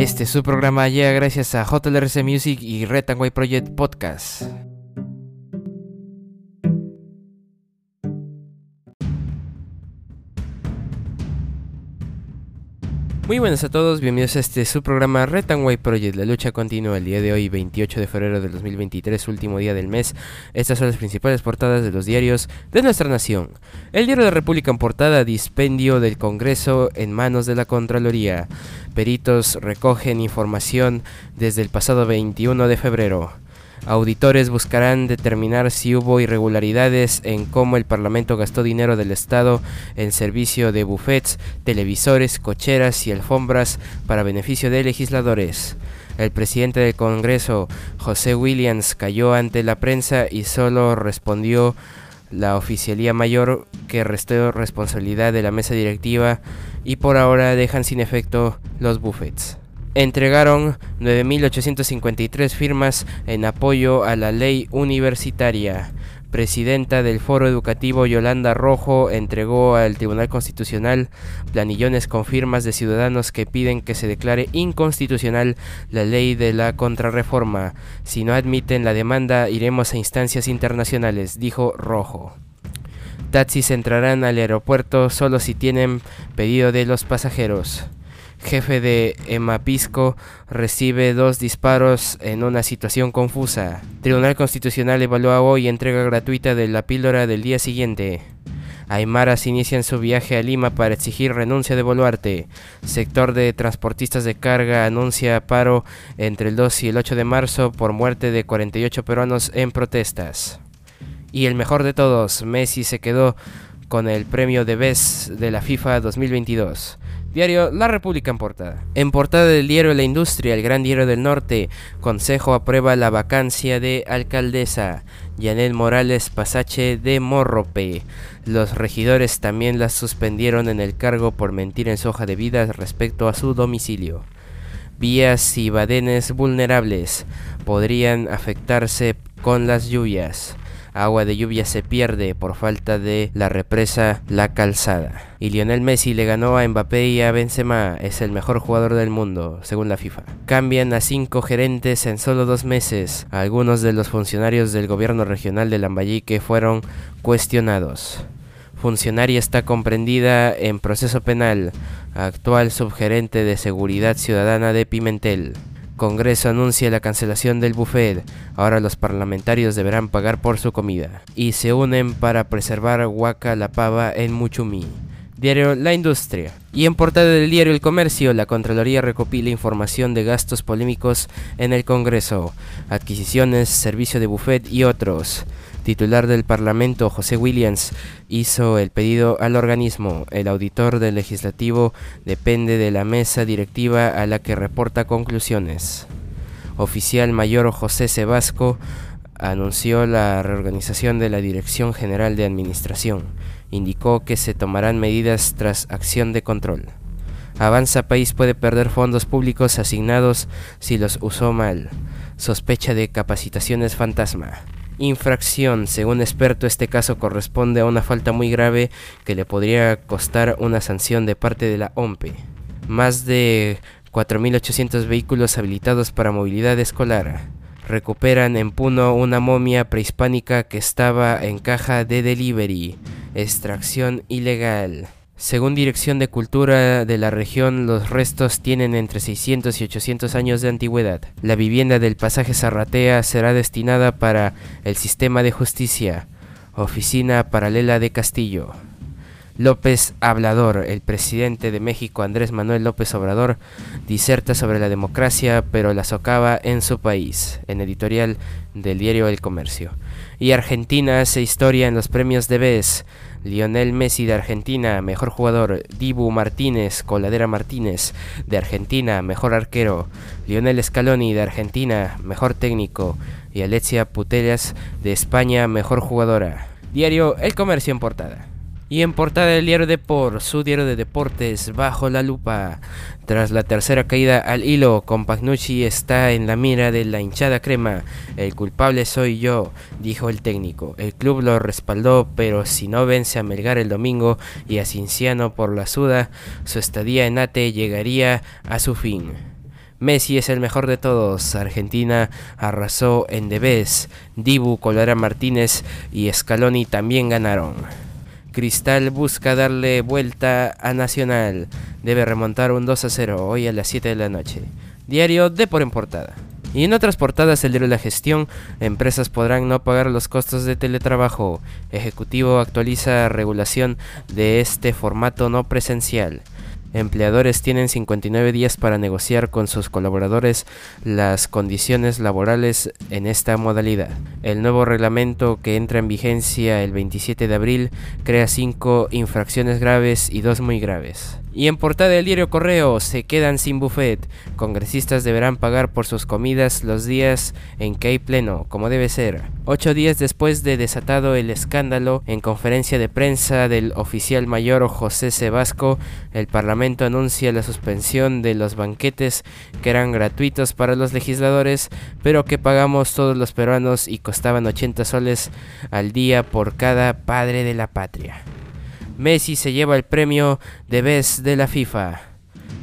Este su programa llega gracias a JLRC Music y White Project Podcast. Muy buenas a todos, bienvenidos a este su programa Red White Project. La lucha continúa el día de hoy, 28 de febrero del 2023, último día del mes. Estas son las principales portadas de los diarios de nuestra nación. El diario de República en portada, dispendio del Congreso en manos de la Contraloría. Peritos recogen información desde el pasado 21 de febrero. Auditores buscarán determinar si hubo irregularidades en cómo el Parlamento gastó dinero del Estado en servicio de buffets, televisores, cocheras y alfombras para beneficio de legisladores. El presidente del Congreso, José Williams, cayó ante la prensa y solo respondió la oficialía mayor que restó responsabilidad de la mesa directiva y por ahora dejan sin efecto los buffets entregaron 9.853 firmas en apoyo a la ley universitaria. Presidenta del Foro Educativo Yolanda Rojo entregó al Tribunal Constitucional planillones con firmas de ciudadanos que piden que se declare inconstitucional la ley de la contrarreforma. Si no admiten la demanda, iremos a instancias internacionales, dijo Rojo. Taxis entrarán al aeropuerto solo si tienen pedido de los pasajeros jefe de Emapisco, recibe dos disparos en una situación confusa. Tribunal Constitucional evalúa hoy entrega gratuita de la píldora del día siguiente. Aymaras inician su viaje a Lima para exigir renuncia de Boluarte. Sector de transportistas de carga anuncia paro entre el 2 y el 8 de marzo por muerte de 48 peruanos en protestas. Y el mejor de todos, Messi se quedó con el premio de BES de la FIFA 2022. Diario La República en portada. En portada del diario La Industria, el Gran Diario del Norte, Consejo aprueba la vacancia de alcaldesa. Yanel Morales Pasache de Morrope. Los regidores también la suspendieron en el cargo por mentir en su hoja de vida respecto a su domicilio. Vías y badenes vulnerables podrían afectarse con las lluvias agua de lluvia se pierde por falta de la represa La Calzada. Y Lionel Messi le ganó a Mbappé y a Benzema, es el mejor jugador del mundo, según la FIFA. Cambian a cinco gerentes en solo dos meses. Algunos de los funcionarios del gobierno regional de Lambayeque fueron cuestionados. Funcionaria está comprendida en proceso penal, actual subgerente de seguridad ciudadana de Pimentel. Congreso anuncia la cancelación del buffet. Ahora los parlamentarios deberán pagar por su comida. Y se unen para preservar Huaca la Pava en Muchumí. Diario La Industria. Y en portada del diario El Comercio, la Contraloría recopila información de gastos polémicos en el Congreso, adquisiciones, servicio de buffet y otros titular del Parlamento, José Williams, hizo el pedido al organismo. El auditor del legislativo depende de la mesa directiva a la que reporta conclusiones. Oficial mayor José Sebasco anunció la reorganización de la Dirección General de Administración. Indicó que se tomarán medidas tras acción de control. Avanza País puede perder fondos públicos asignados si los usó mal. Sospecha de capacitaciones fantasma infracción. Según experto, este caso corresponde a una falta muy grave que le podría costar una sanción de parte de la OMPE. Más de 4.800 vehículos habilitados para movilidad escolar. Recuperan en Puno una momia prehispánica que estaba en caja de delivery. Extracción ilegal. Según Dirección de Cultura de la región, los restos tienen entre 600 y 800 años de antigüedad. La vivienda del pasaje Zarratea será destinada para el sistema de justicia, oficina paralela de Castillo. López Hablador, el presidente de México Andrés Manuel López Obrador, diserta sobre la democracia, pero la socava en su país, en editorial del diario El Comercio. Y Argentina hace historia en los premios de BES. Lionel Messi de Argentina, mejor jugador. Dibu Martínez, Coladera Martínez de Argentina, mejor arquero. Lionel Scaloni de Argentina, mejor técnico. Y Alexia Putellas de España, mejor jugadora. Diario El Comercio en portada. Y en portada del diario Deport, su diario de deportes, bajo la lupa. Tras la tercera caída al hilo, Compagnucci está en la mira de la hinchada crema. El culpable soy yo, dijo el técnico. El club lo respaldó, pero si no vence a Melgar el domingo y a Cinciano por la suda, su estadía en ATE llegaría a su fin. Messi es el mejor de todos. Argentina arrasó en Debes. Dibu, Colara Martínez y Scaloni también ganaron. Cristal busca darle vuelta a Nacional. Debe remontar un 2 a 0 hoy a las 7 de la noche. Diario de por en portada. Y en otras portadas el diario La Gestión, empresas podrán no pagar los costos de teletrabajo. Ejecutivo actualiza regulación de este formato no presencial. Empleadores tienen 59 días para negociar con sus colaboradores las condiciones laborales en esta modalidad. El nuevo reglamento que entra en vigencia el 27 de abril crea 5 infracciones graves y 2 muy graves. Y en portada del diario Correo se quedan sin buffet. Congresistas deberán pagar por sus comidas los días en que hay pleno, como debe ser. Ocho días después de desatado el escándalo, en conferencia de prensa del oficial mayor José Sebasco, el Parlamento anuncia la suspensión de los banquetes que eran gratuitos para los legisladores, pero que pagamos todos los peruanos y costaban 80 soles al día por cada padre de la patria. Messi se lleva el premio de Best de la FIFA.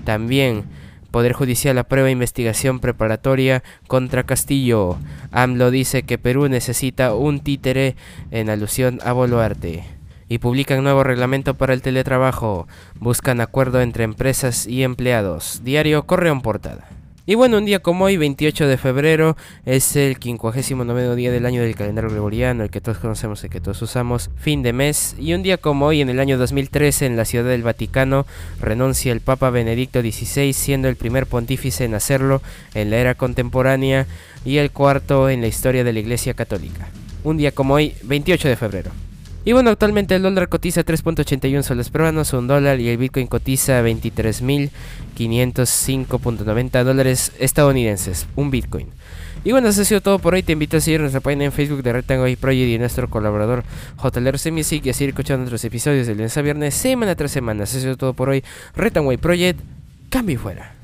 También, Poder Judicial aprueba investigación preparatoria contra Castillo. AMLO dice que Perú necesita un títere en alusión a Boluarte. Y publican nuevo reglamento para el teletrabajo. Buscan acuerdo entre empresas y empleados. Diario Correo en Portada. Y bueno, un día como hoy, 28 de febrero, es el 59 día del año del calendario gregoriano, el que todos conocemos, el que todos usamos, fin de mes. Y un día como hoy, en el año 2013, en la Ciudad del Vaticano, renuncia el Papa Benedicto XVI, siendo el primer pontífice en hacerlo en la era contemporánea y el cuarto en la historia de la Iglesia Católica. Un día como hoy, 28 de febrero. Y bueno, actualmente el dólar cotiza 3.81 soles peruanos, un dólar, y el Bitcoin cotiza 23.505.90 dólares estadounidenses, un Bitcoin. Y bueno, eso ha sido todo por hoy. Te invito a seguir nuestra página en Facebook de Rectangle Project y nuestro colaborador JLR Music y a seguir escuchando nuestros episodios de lunes a viernes, semana tras semana. Eso ha sido todo por hoy. Rectangle Project, cambio y fuera.